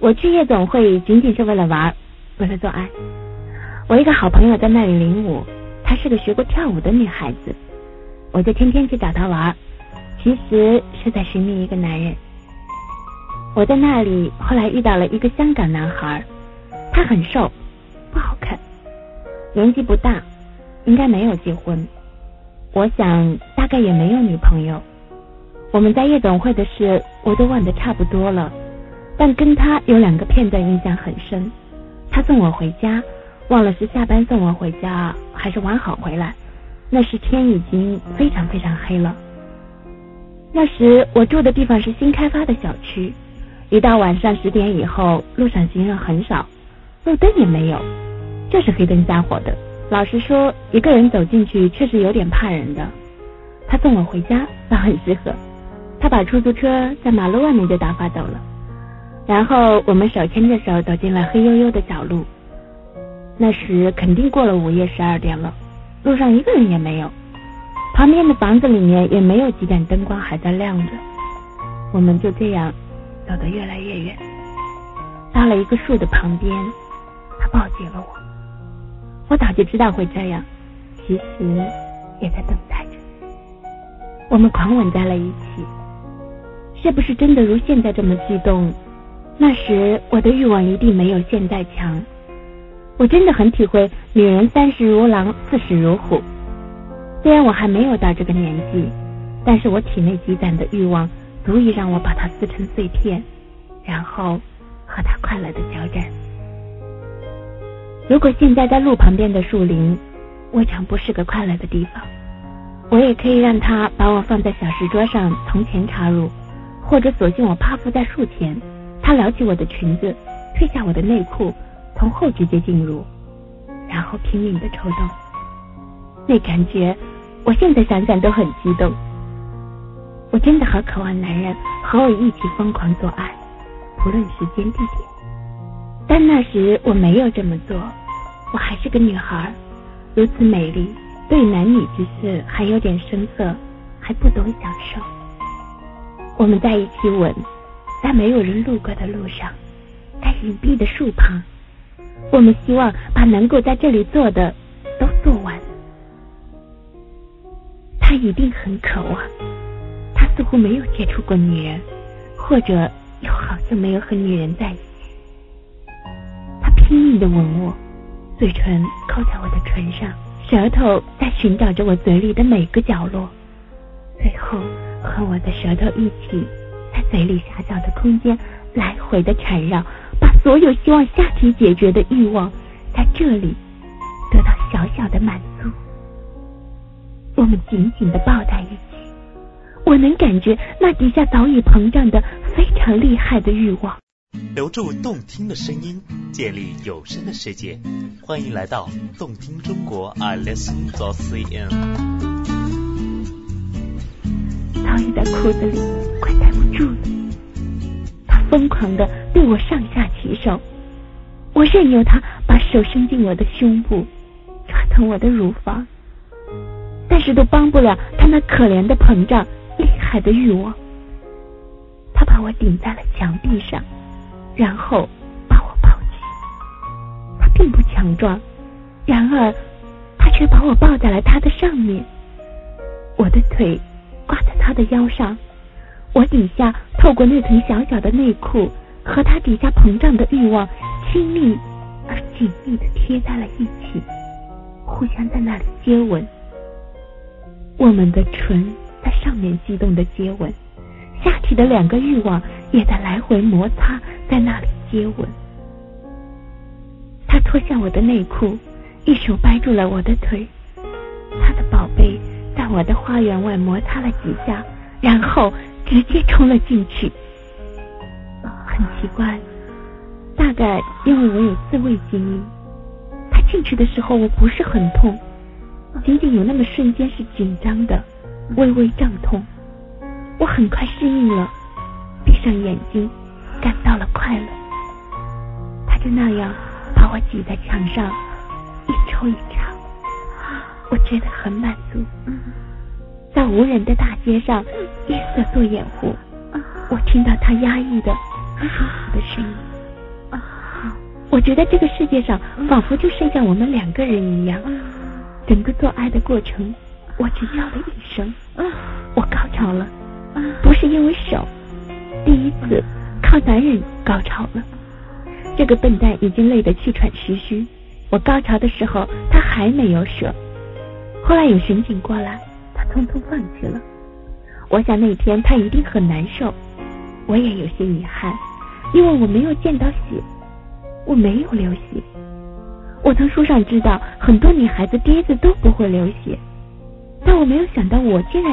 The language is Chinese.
我去夜总会仅仅是为了玩，为了做爱。我一个好朋友在那里领舞，她是个学过跳舞的女孩子，我就天天去找她玩，其实是在寻觅一个男人。我在那里后来遇到了一个香港男孩，他很瘦，不好看，年纪不大，应该没有结婚，我想大概也没有女朋友。我们在夜总会的事我都忘得差不多了，但跟他有两个片段印象很深。他送我回家，忘了是下班送我回家还是玩好回来。那时天已经非常非常黑了。那时我住的地方是新开发的小区，一到晚上十点以后，路上行人很少，路灯也没有，就是黑灯瞎火的。老实说，一个人走进去确实有点怕人的。他送我回家倒很适合。他把出租车在马路外面就打发走了，然后我们手牵着手走进了黑黝黝的小路。那时肯定过了午夜十二点了，路上一个人也没有，旁边的房子里面也没有几盏灯光还在亮着。我们就这样走得越来越远，到了一个树的旁边，他抱紧了我。我早就知道会这样，其实也在等待着。我们狂吻在了一起。是不是真的如现在这么激动？那时我的欲望一定没有现在强。我真的很体会“女人三十如狼，四十如虎”。虽然我还没有到这个年纪，但是我体内积攒的欲望足以让我把它撕成碎片，然后和他快乐的交战。如果现在在路旁边的树林，未尝不是个快乐的地方。我也可以让他把我放在小石桌上，从前插入。或者索性我趴伏在树前，他撩起我的裙子，褪下我的内裤，从后直接进入，然后拼命的抽动，那感觉，我现在想想都很激动。我真的好渴望男人和我一起疯狂做爱，不论时间地点。但那时我没有这么做，我还是个女孩，如此美丽，对男女之事还有点生涩，还不懂享受。我们在一起吻，在没有人路过的路上，在隐蔽的树旁。我们希望把能够在这里做的都做完。他一定很渴望，他似乎没有接触过女人，或者又好像没有和女人在一起。他拼命的吻我，嘴唇扣在我的唇上，舌头在寻找着我嘴里的每个角落，最后。和我的舌头一起，在嘴里狭小的空间来回的缠绕，把所有希望下体解决的欲望在这里得到小小的满足。我们紧紧的抱在一起，我能感觉那底下早已膨胀的非常厉害的欲望。留住动听的声音，建立有声的世界，欢迎来到动听中国，I listen to CN。早已在裤子里住了，他疯狂的对我上下其手，我任由他把手伸进我的胸部，抓疼我的乳房，但是都帮不了他那可怜的膨胀、厉害的欲望。他把我顶在了墙壁上，然后把我抱起。他并不强壮，然而他却把我抱在了他的上面，我的腿。挂在他的腰上，我底下透过那层小小的内裤，和他底下膨胀的欲望亲密而紧密的贴在了一起，互相在那里接吻。我们的唇在上面激动的接吻，下体的两个欲望也在来回摩擦，在那里接吻。他脱下我的内裤，一手掰住了我的腿，他的宝贝。在我的花园外摩擦了几下，然后直接冲了进去。很奇怪，大概因为我有自慰经历，他进去的时候我不是很痛，仅仅有那么瞬间是紧张的，微微胀痛。我很快适应了，闭上眼睛，感到了快乐。他就那样把我挤在墙上，一抽一插。我觉得很满足，在无人的大街上，夜色做掩护，我听到他压抑的、舒服的声音。我觉得这个世界上仿佛就剩下我们两个人一样。整个做爱的过程，我只叫了一声，我高潮了，不是因为手，第一次靠男人高潮了。这个笨蛋已经累得气喘吁吁，我高潮的时候他还没有射。后来有巡警过来，通通放弃了。我想那天他一定很难受，我也有些遗憾，因为我没有见到血，我没有流血。我从书上知道，很多女孩子第一次都不会流血，但我没有想到我竟然。